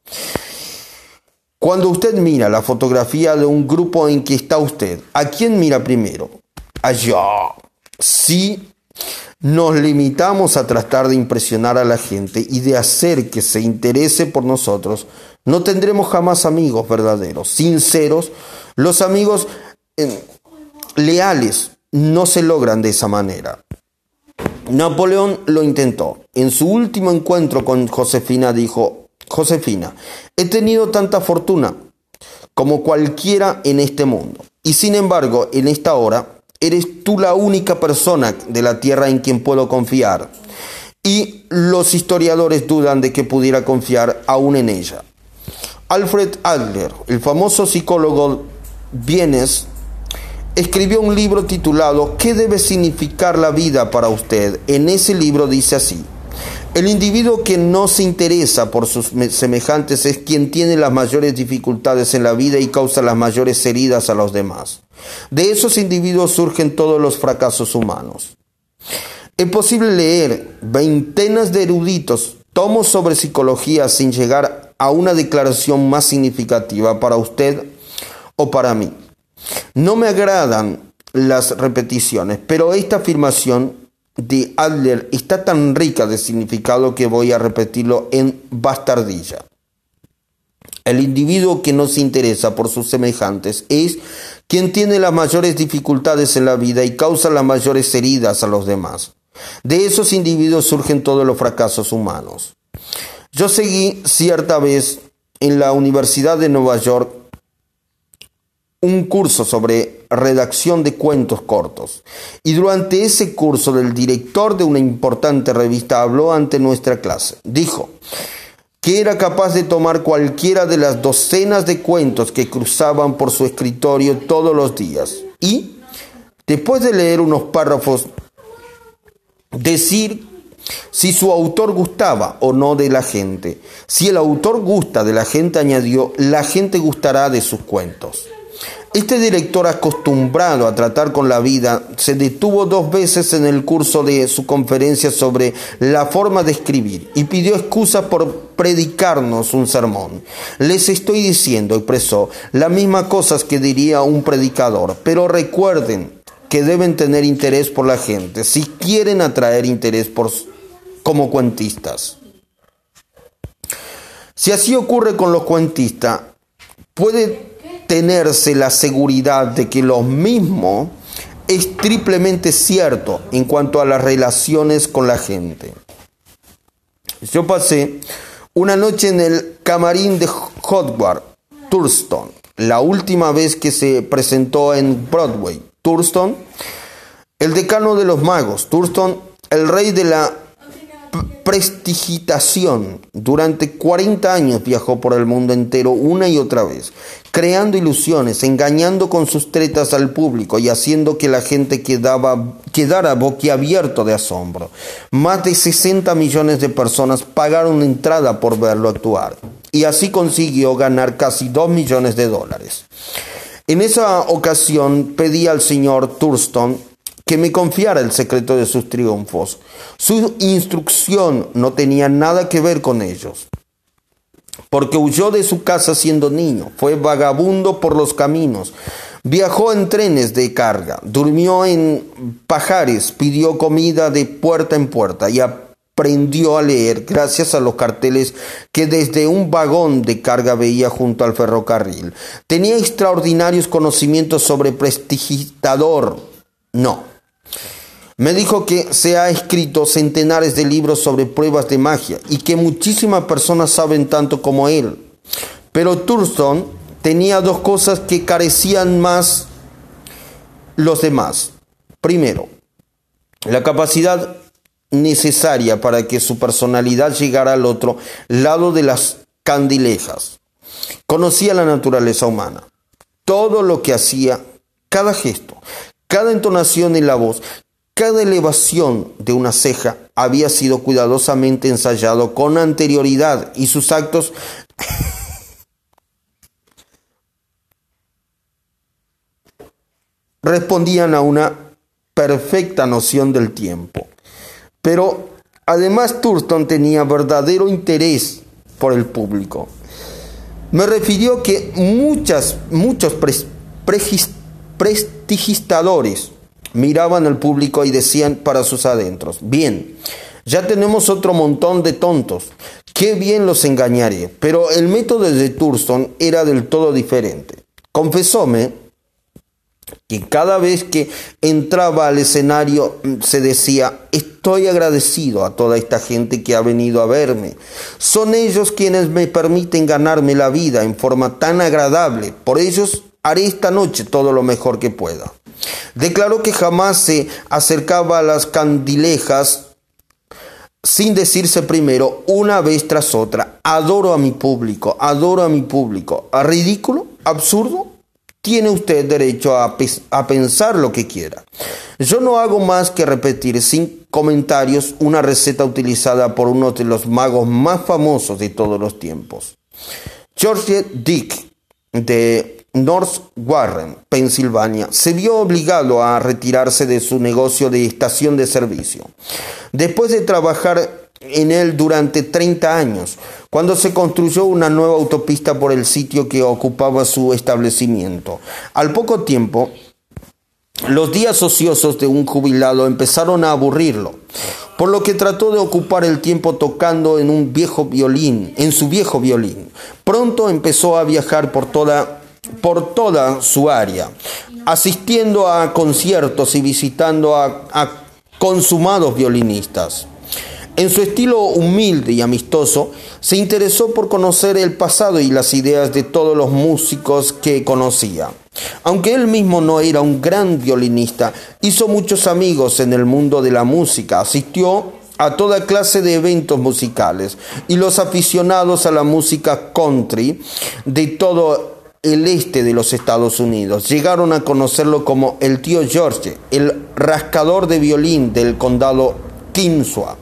Cuando usted mira la fotografía de un grupo en que está usted, ¿a quién mira primero? A yo. Si nos limitamos a tratar de impresionar a la gente y de hacer que se interese por nosotros, no tendremos jamás amigos verdaderos, sinceros. Los amigos leales no se logran de esa manera. Napoleón lo intentó. En su último encuentro con Josefina dijo, Josefina, he tenido tanta fortuna como cualquiera en este mundo. Y sin embargo, en esta hora, eres tú la única persona de la tierra en quien puedo confiar. Y los historiadores dudan de que pudiera confiar aún en ella. Alfred Adler, el famoso psicólogo vienes escribió un libro titulado ¿Qué debe significar la vida para usted? En ese libro dice así, el individuo que no se interesa por sus semejantes es quien tiene las mayores dificultades en la vida y causa las mayores heridas a los demás. De esos individuos surgen todos los fracasos humanos. Es posible leer veintenas de eruditos tomos sobre psicología sin llegar a una declaración más significativa para usted o para mí. No me agradan las repeticiones, pero esta afirmación de Adler está tan rica de significado que voy a repetirlo en bastardilla. El individuo que no se interesa por sus semejantes es quien tiene las mayores dificultades en la vida y causa las mayores heridas a los demás. De esos individuos surgen todos los fracasos humanos. Yo seguí cierta vez en la Universidad de Nueva York un curso sobre redacción de cuentos cortos. Y durante ese curso el director de una importante revista habló ante nuestra clase. Dijo que era capaz de tomar cualquiera de las docenas de cuentos que cruzaban por su escritorio todos los días y, después de leer unos párrafos, decir si su autor gustaba o no de la gente. Si el autor gusta de la gente, añadió, la gente gustará de sus cuentos. Este director acostumbrado a tratar con la vida se detuvo dos veces en el curso de su conferencia sobre la forma de escribir y pidió excusas por predicarnos un sermón. Les estoy diciendo, expresó, las mismas cosas que diría un predicador, pero recuerden que deben tener interés por la gente si quieren atraer interés por, como cuentistas. Si así ocurre con los cuentistas, puede tenerse la seguridad de que lo mismo es triplemente cierto en cuanto a las relaciones con la gente. Yo pasé una noche en el camarín de Hotward, Thurston, la última vez que se presentó en Broadway. Thurston, el decano de los magos, Thurston, el rey de la prestigitación. Durante 40 años viajó por el mundo entero una y otra vez, creando ilusiones, engañando con sus tretas al público y haciendo que la gente quedaba, quedara boquiabierto de asombro. Más de 60 millones de personas pagaron entrada por verlo actuar y así consiguió ganar casi 2 millones de dólares. En esa ocasión pedí al señor Thurston que me confiara el secreto de sus triunfos. Su instrucción no tenía nada que ver con ellos, porque huyó de su casa siendo niño, fue vagabundo por los caminos, viajó en trenes de carga, durmió en pajares, pidió comida de puerta en puerta y aprendió a leer gracias a los carteles que desde un vagón de carga veía junto al ferrocarril. Tenía extraordinarios conocimientos sobre prestigitador. No, me dijo que se ha escrito centenares de libros sobre pruebas de magia y que muchísimas personas saben tanto como él. Pero Thurston tenía dos cosas que carecían más los demás. Primero, la capacidad necesaria para que su personalidad llegara al otro lado de las candilejas. Conocía la naturaleza humana. Todo lo que hacía, cada gesto, cada entonación en la voz, cada elevación de una ceja había sido cuidadosamente ensayado con anterioridad y sus actos respondían a una perfecta noción del tiempo. Pero además Thurston tenía verdadero interés por el público. Me refirió que muchas, muchos prestigistadores miraban al público y decían para sus adentros, bien, ya tenemos otro montón de tontos, qué bien los engañaré. Pero el método de Thurston era del todo diferente. Confesóme que cada vez que entraba al escenario mm, se decía, estoy agradecido a toda esta gente que ha venido a verme. Son ellos quienes me permiten ganarme la vida en forma tan agradable. Por ellos haré esta noche todo lo mejor que pueda. Declaró que jamás se acercaba a las candilejas sin decirse primero, una vez tras otra, adoro a mi público, adoro a mi público. ¿A ridículo? ¿Absurdo? Tiene usted derecho a, a, pensar lo que quiera. Yo no hago más que repetir sin comentarios una receta utilizada por uno de los magos más famosos de todos los tiempos. George Dick, de North Warren, Pensilvania, se vio obligado a retirarse de su negocio de estación de servicio. Después de trabajar en él durante 30 años, cuando se construyó una nueva autopista por el sitio que ocupaba su establecimiento. Al poco tiempo, los días ociosos de un jubilado empezaron a aburrirlo, por lo que trató de ocupar el tiempo tocando en un viejo violín, en su viejo violín. Pronto empezó a viajar por toda por toda su área, asistiendo a conciertos y visitando a, consumados violinistas. En su estilo humilde y amistoso, se interesó por conocer el pasado y las ideas de todos los músicos que conocía. Aunque él mismo no era un gran violinista, hizo muchos amigos en el mundo de la música, asistió a toda clase de eventos musicales y los aficionados a la música country de todo el este de los Estados Unidos llegaron a conocerlo como el tío George, el rascador de violín del condado Kinsua.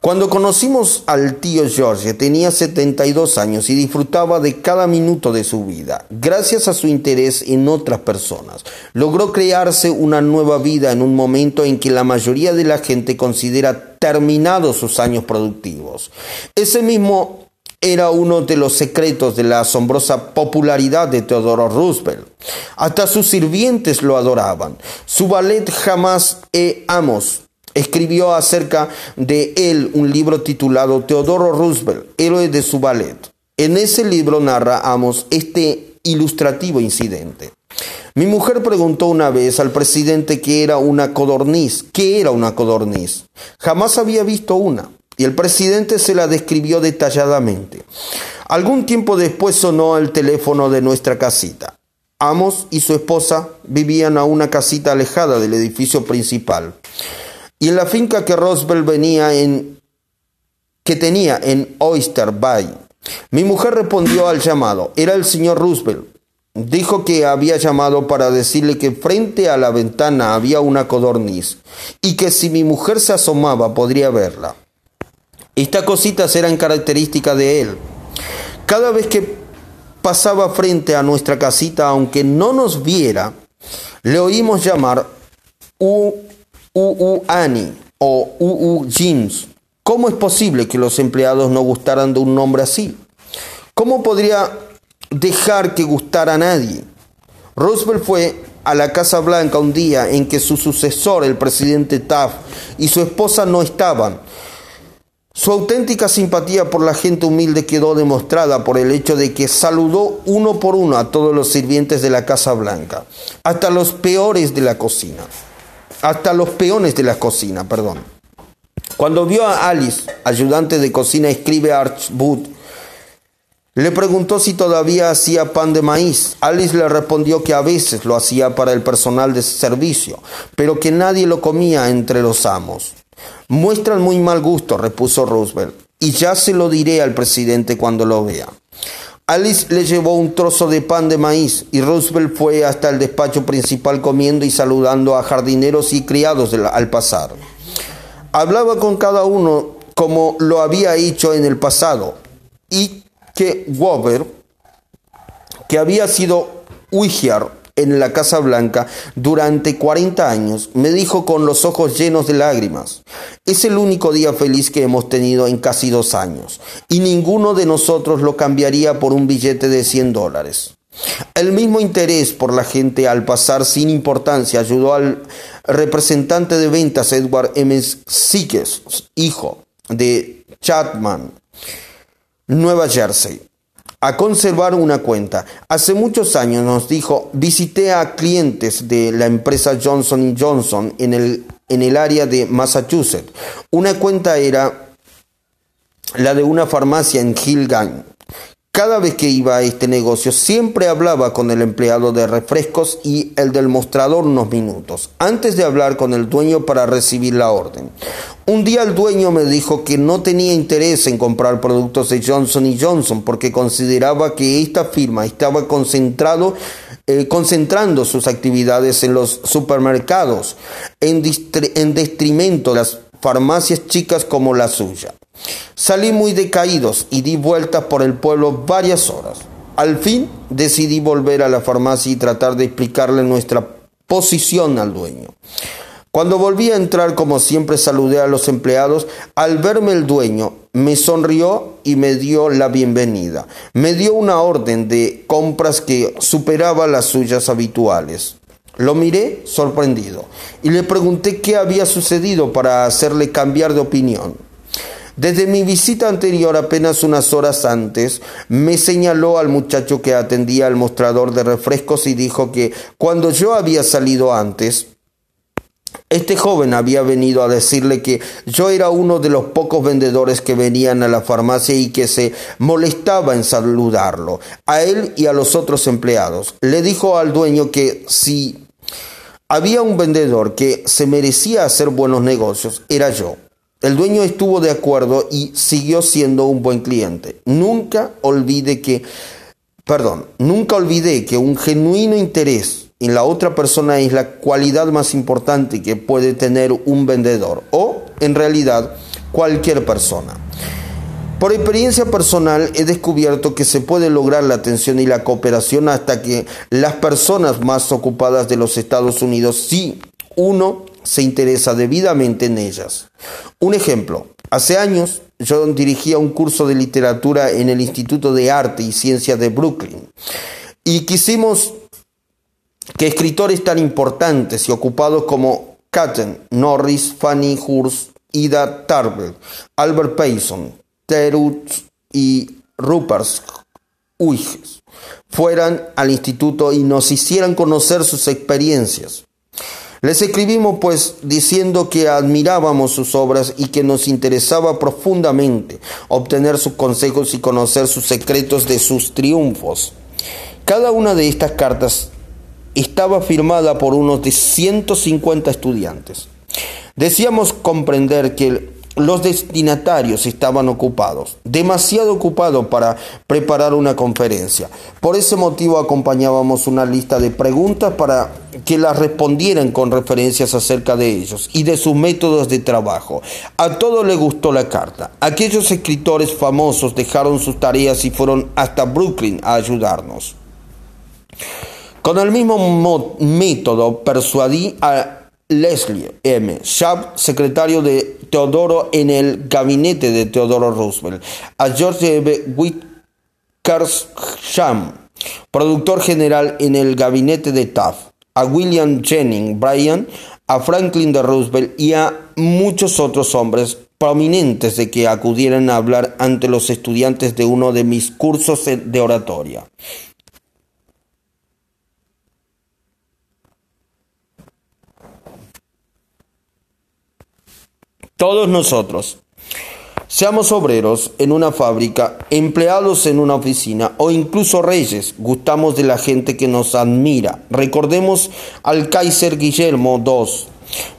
Cuando conocimos al tío George tenía 72 años y disfrutaba de cada minuto de su vida. Gracias a su interés en otras personas, logró crearse una nueva vida en un momento en que la mayoría de la gente considera terminados sus años productivos. Ese mismo era uno de los secretos de la asombrosa popularidad de Teodoro Roosevelt. Hasta sus sirvientes lo adoraban. Su ballet jamás e amos escribió acerca de él un libro titulado Teodoro Roosevelt, héroe de su ballet. En ese libro narramos este ilustrativo incidente. Mi mujer preguntó una vez al presidente qué era una codorniz. ¿Qué era una codorniz? Jamás había visto una. Y el presidente se la describió detalladamente. Algún tiempo después sonó el teléfono de nuestra casita. Amos y su esposa vivían a una casita alejada del edificio principal y en la finca que Roosevelt venía en que tenía en Oyster Bay. Mi mujer respondió al llamado. Era el señor Roosevelt. Dijo que había llamado para decirle que frente a la ventana había una codorniz y que si mi mujer se asomaba podría verla. Estas cositas eran características de él. Cada vez que pasaba frente a nuestra casita, aunque no nos viera, le oímos llamar U UU Ani o UU Jeans. ¿Cómo es posible que los empleados no gustaran de un nombre así? ¿Cómo podría dejar que gustara a nadie? Roosevelt fue a la Casa Blanca un día en que su sucesor, el presidente Taft, y su esposa no estaban. Su auténtica simpatía por la gente humilde quedó demostrada por el hecho de que saludó uno por uno a todos los sirvientes de la Casa Blanca, hasta los peores de la cocina hasta los peones de la cocina, perdón. Cuando vio a Alice, ayudante de cocina, escribe Archwood, le preguntó si todavía hacía pan de maíz. Alice le respondió que a veces lo hacía para el personal de servicio, pero que nadie lo comía entre los amos. Muestran muy mal gusto, repuso Roosevelt, y ya se lo diré al presidente cuando lo vea. Alice le llevó un trozo de pan de maíz y Roosevelt fue hasta el despacho principal comiendo y saludando a jardineros y criados al pasar. Hablaba con cada uno como lo había hecho en el pasado y que Weber, que había sido en la Casa Blanca durante 40 años, me dijo con los ojos llenos de lágrimas, es el único día feliz que hemos tenido en casi dos años, y ninguno de nosotros lo cambiaría por un billete de 100 dólares. El mismo interés por la gente al pasar sin importancia ayudó al representante de ventas Edward M. Sikes, hijo de Chapman, Nueva Jersey, a conservar una cuenta. Hace muchos años nos dijo, visité a clientes de la empresa Johnson Johnson en el, en el área de Massachusetts. Una cuenta era la de una farmacia en Hillgang. Cada vez que iba a este negocio siempre hablaba con el empleado de refrescos y el del mostrador unos minutos, antes de hablar con el dueño para recibir la orden. Un día el dueño me dijo que no tenía interés en comprar productos de Johnson Johnson porque consideraba que esta firma estaba concentrado, eh, concentrando sus actividades en los supermercados en, en detrimento de las farmacias chicas como la suya. Salí muy decaídos y di vueltas por el pueblo varias horas. Al fin decidí volver a la farmacia y tratar de explicarle nuestra posición al dueño. Cuando volví a entrar, como siempre, saludé a los empleados. Al verme el dueño, me sonrió y me dio la bienvenida. Me dio una orden de compras que superaba las suyas habituales. Lo miré sorprendido y le pregunté qué había sucedido para hacerle cambiar de opinión. Desde mi visita anterior, apenas unas horas antes, me señaló al muchacho que atendía al mostrador de refrescos y dijo que cuando yo había salido antes, este joven había venido a decirle que yo era uno de los pocos vendedores que venían a la farmacia y que se molestaba en saludarlo, a él y a los otros empleados. Le dijo al dueño que si había un vendedor que se merecía hacer buenos negocios, era yo. El dueño estuvo de acuerdo y siguió siendo un buen cliente. Nunca olvide que, perdón, nunca olvidé que un genuino interés en la otra persona es la cualidad más importante que puede tener un vendedor o, en realidad, cualquier persona. Por experiencia personal he descubierto que se puede lograr la atención y la cooperación hasta que las personas más ocupadas de los Estados Unidos, si uno se interesa debidamente en ellas. Un ejemplo, hace años yo dirigía un curso de literatura en el Instituto de Arte y Ciencias de Brooklyn y quisimos que escritores tan importantes y ocupados como Catton, Norris, Fanny Hurst, Ida Tarbell, Albert Payson, Terutz y Rupert Huygens fueran al instituto y nos hicieran conocer sus experiencias. Les escribimos pues diciendo que admirábamos sus obras y que nos interesaba profundamente obtener sus consejos y conocer sus secretos de sus triunfos. Cada una de estas cartas estaba firmada por unos de 150 estudiantes. Decíamos comprender que los destinatarios estaban ocupados, demasiado ocupados para preparar una conferencia. Por ese motivo acompañábamos una lista de preguntas para que las respondieran con referencias acerca de ellos y de sus métodos de trabajo. A todos les gustó la carta. Aquellos escritores famosos dejaron sus tareas y fueron hasta Brooklyn a ayudarnos. Con el mismo método persuadí a Leslie M. Schaub, secretario de Teodoro en el gabinete de Teodoro Roosevelt, a George E. Wickersham, productor general en el gabinete de Taft, a William Jennings Bryan, a Franklin de Roosevelt y a muchos otros hombres prominentes de que acudieran a hablar ante los estudiantes de uno de mis cursos de oratoria. Todos nosotros, seamos obreros en una fábrica, empleados en una oficina o incluso reyes, gustamos de la gente que nos admira. Recordemos al Kaiser Guillermo II.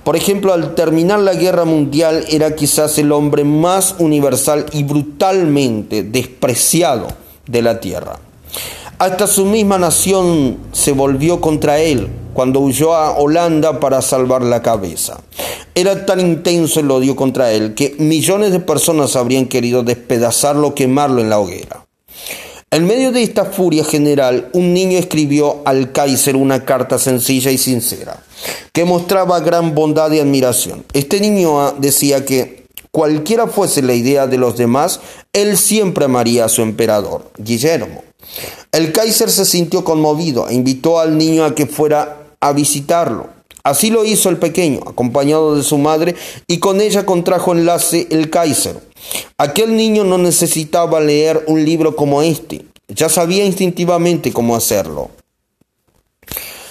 Por ejemplo, al terminar la guerra mundial era quizás el hombre más universal y brutalmente despreciado de la tierra. Hasta su misma nación se volvió contra él cuando huyó a Holanda para salvar la cabeza. Era tan intenso el odio contra él que millones de personas habrían querido despedazarlo quemarlo en la hoguera. En medio de esta furia general, un niño escribió al Kaiser una carta sencilla y sincera, que mostraba gran bondad y admiración. Este niño decía que cualquiera fuese la idea de los demás, él siempre amaría a su emperador, Guillermo. El Kaiser se sintió conmovido e invitó al niño a que fuera a visitarlo. Así lo hizo el pequeño, acompañado de su madre, y con ella contrajo enlace el Kaiser. Aquel niño no necesitaba leer un libro como este, ya sabía instintivamente cómo hacerlo.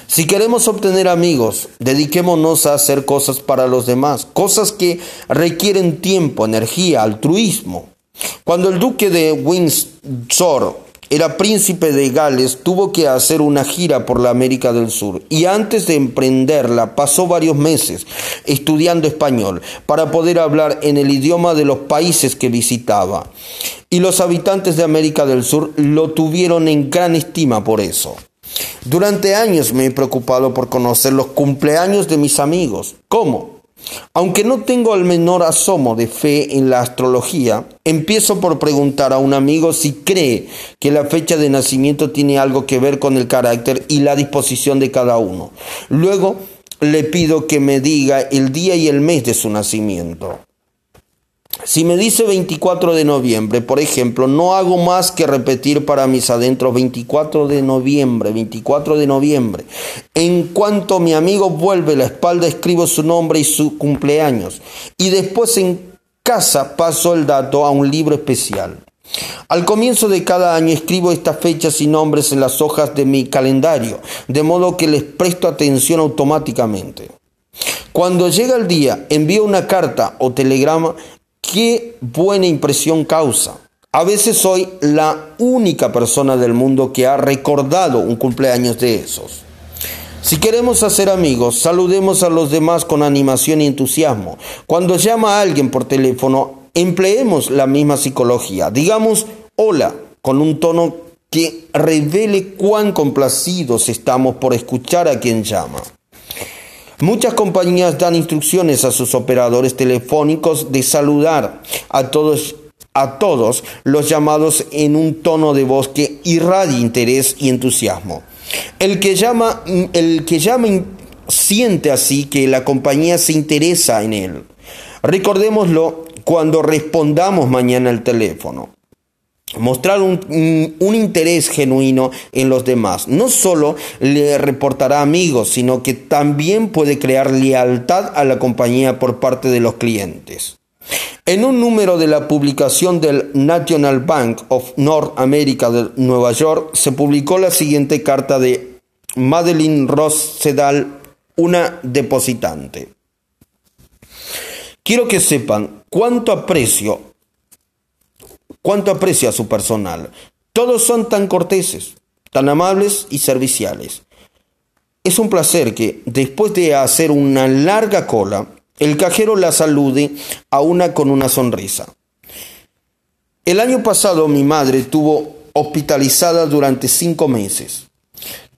Si queremos obtener amigos, dediquémonos a hacer cosas para los demás, cosas que requieren tiempo, energía, altruismo. Cuando el duque de Windsor era príncipe de Gales, tuvo que hacer una gira por la América del Sur y antes de emprenderla pasó varios meses estudiando español para poder hablar en el idioma de los países que visitaba. Y los habitantes de América del Sur lo tuvieron en gran estima por eso. Durante años me he preocupado por conocer los cumpleaños de mis amigos. ¿Cómo? Aunque no tengo el menor asomo de fe en la astrología, empiezo por preguntar a un amigo si cree que la fecha de nacimiento tiene algo que ver con el carácter y la disposición de cada uno. Luego le pido que me diga el día y el mes de su nacimiento. Si me dice 24 de noviembre, por ejemplo, no hago más que repetir para mis adentros 24 de noviembre, 24 de noviembre. En cuanto mi amigo vuelve la espalda, escribo su nombre y su cumpleaños. Y después en casa paso el dato a un libro especial. Al comienzo de cada año escribo estas fechas y nombres en las hojas de mi calendario, de modo que les presto atención automáticamente. Cuando llega el día, envío una carta o telegrama qué buena impresión causa. A veces soy la única persona del mundo que ha recordado un cumpleaños de esos. Si queremos hacer amigos, saludemos a los demás con animación y entusiasmo. Cuando llama a alguien por teléfono, empleemos la misma psicología. Digamos hola con un tono que revele cuán complacidos estamos por escuchar a quien llama. Muchas compañías dan instrucciones a sus operadores telefónicos de saludar a todos a todos los llamados en un tono de voz que irradie interés y entusiasmo. El que llama, el que llama siente así que la compañía se interesa en él. Recordémoslo cuando respondamos mañana al teléfono mostrar un, interés genuino en los demás. No solo le reportará amigos, sino que también puede crear lealtad a la compañía por parte de los clientes. En un número de la publicación del National Bank of North America de Nueva York se publicó la siguiente carta de Madeline Ross Sedal, una depositante. Quiero que sepan cuánto aprecio cuánto aprecia a su personal. Todos son tan corteses, tan amables y serviciales. Es un placer que, después de hacer una larga cola, el cajero la salude a una con una sonrisa. El año pasado mi madre estuvo hospitalizada durante cinco meses.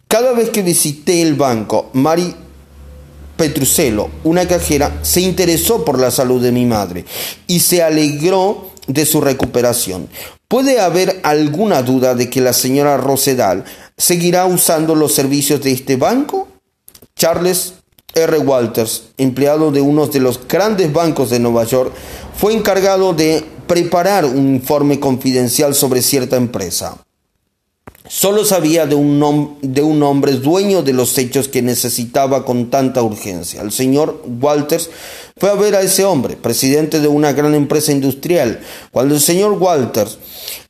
Cada vez que visité el banco, Mari Petrucelo, una cajera, se interesó por la salud de mi madre y se alegró de su recuperación. ¿Puede haber alguna duda de que la señora Rosedal seguirá usando los servicios de este banco? Charles R. Walters, empleado de uno de los grandes bancos de Nueva York, fue encargado de preparar un informe confidencial sobre cierta empresa. Solo sabía de un, de un hombre dueño de los hechos que necesitaba con tanta urgencia. El señor Walters fue a ver a ese hombre, presidente de una gran empresa industrial. Cuando el señor Walters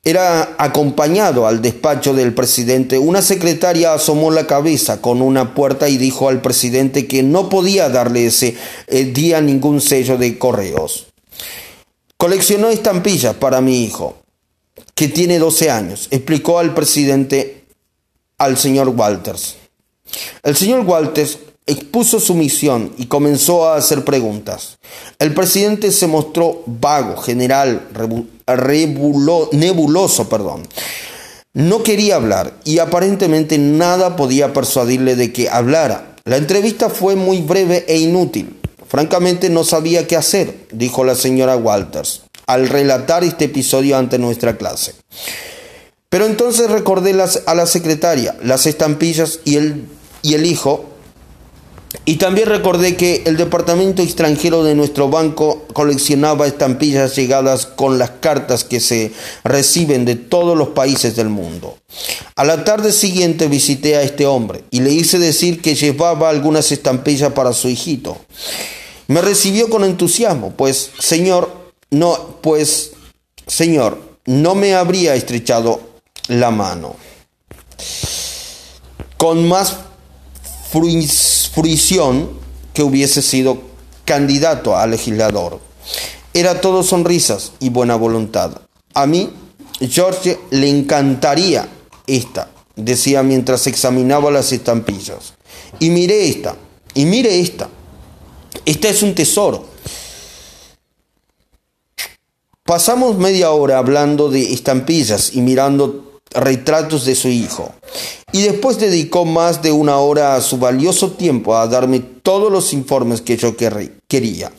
era acompañado al despacho del presidente, una secretaria asomó la cabeza con una puerta y dijo al presidente que no podía darle ese eh, día ningún sello de correos. Coleccionó estampillas para mi hijo que tiene 12 años, explicó al presidente al señor Walters. El señor Walters expuso su misión y comenzó a hacer preguntas. El presidente se mostró vago, general, nebuloso, perdón. No quería hablar y aparentemente nada podía persuadirle de que hablara. La entrevista fue muy breve e inútil. Francamente no sabía qué hacer, dijo la señora Walters al relatar este episodio ante nuestra clase. Pero entonces recordé las, a la secretaria, las estampillas y el, y el hijo, y también recordé que el departamento extranjero de nuestro banco coleccionaba estampillas llegadas con las cartas que se reciben de todos los países del mundo. A la tarde siguiente visité a este hombre y le hice decir que llevaba algunas estampillas para su hijito. Me recibió con entusiasmo, pues, señor, no, pues, Señor, no me habría estrechado la mano. Con más fruición que hubiese sido candidato a legislador. Era todo sonrisas y buena voluntad. A mí, George, le encantaría esta, decía mientras examinaba las estampillas. Y mire esta, y mire esta. Esta es un tesoro. Pasamos media hora hablando de estampillas y mirando retratos de su hijo. Y después dedicó más de una hora a su valioso tiempo a darme todos los informes que yo quería.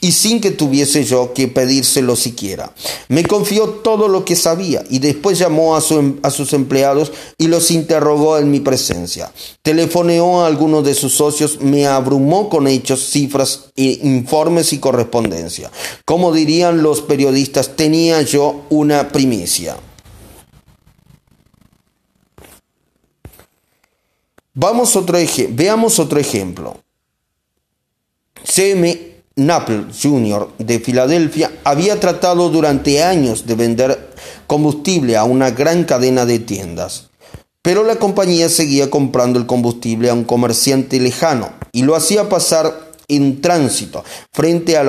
y sin que tuviese yo que pedírselo siquiera. Me confió todo lo que sabía y después llamó a, a sus empleados y los interrogó en mi presencia. Telefoneó a algunos de sus socios, me abrumó con hechos, cifras, e informes y correspondencia. Como dirían los periodistas, tenía yo una primicia. Vamos otro veamos otro ejemplo. C.M. Napple Jr. de Filadelfia había tratado durante años de vender combustible a una gran cadena de tiendas, pero la compañía seguía comprando el combustible a un comerciante lejano y lo hacía pasar en tránsito frente a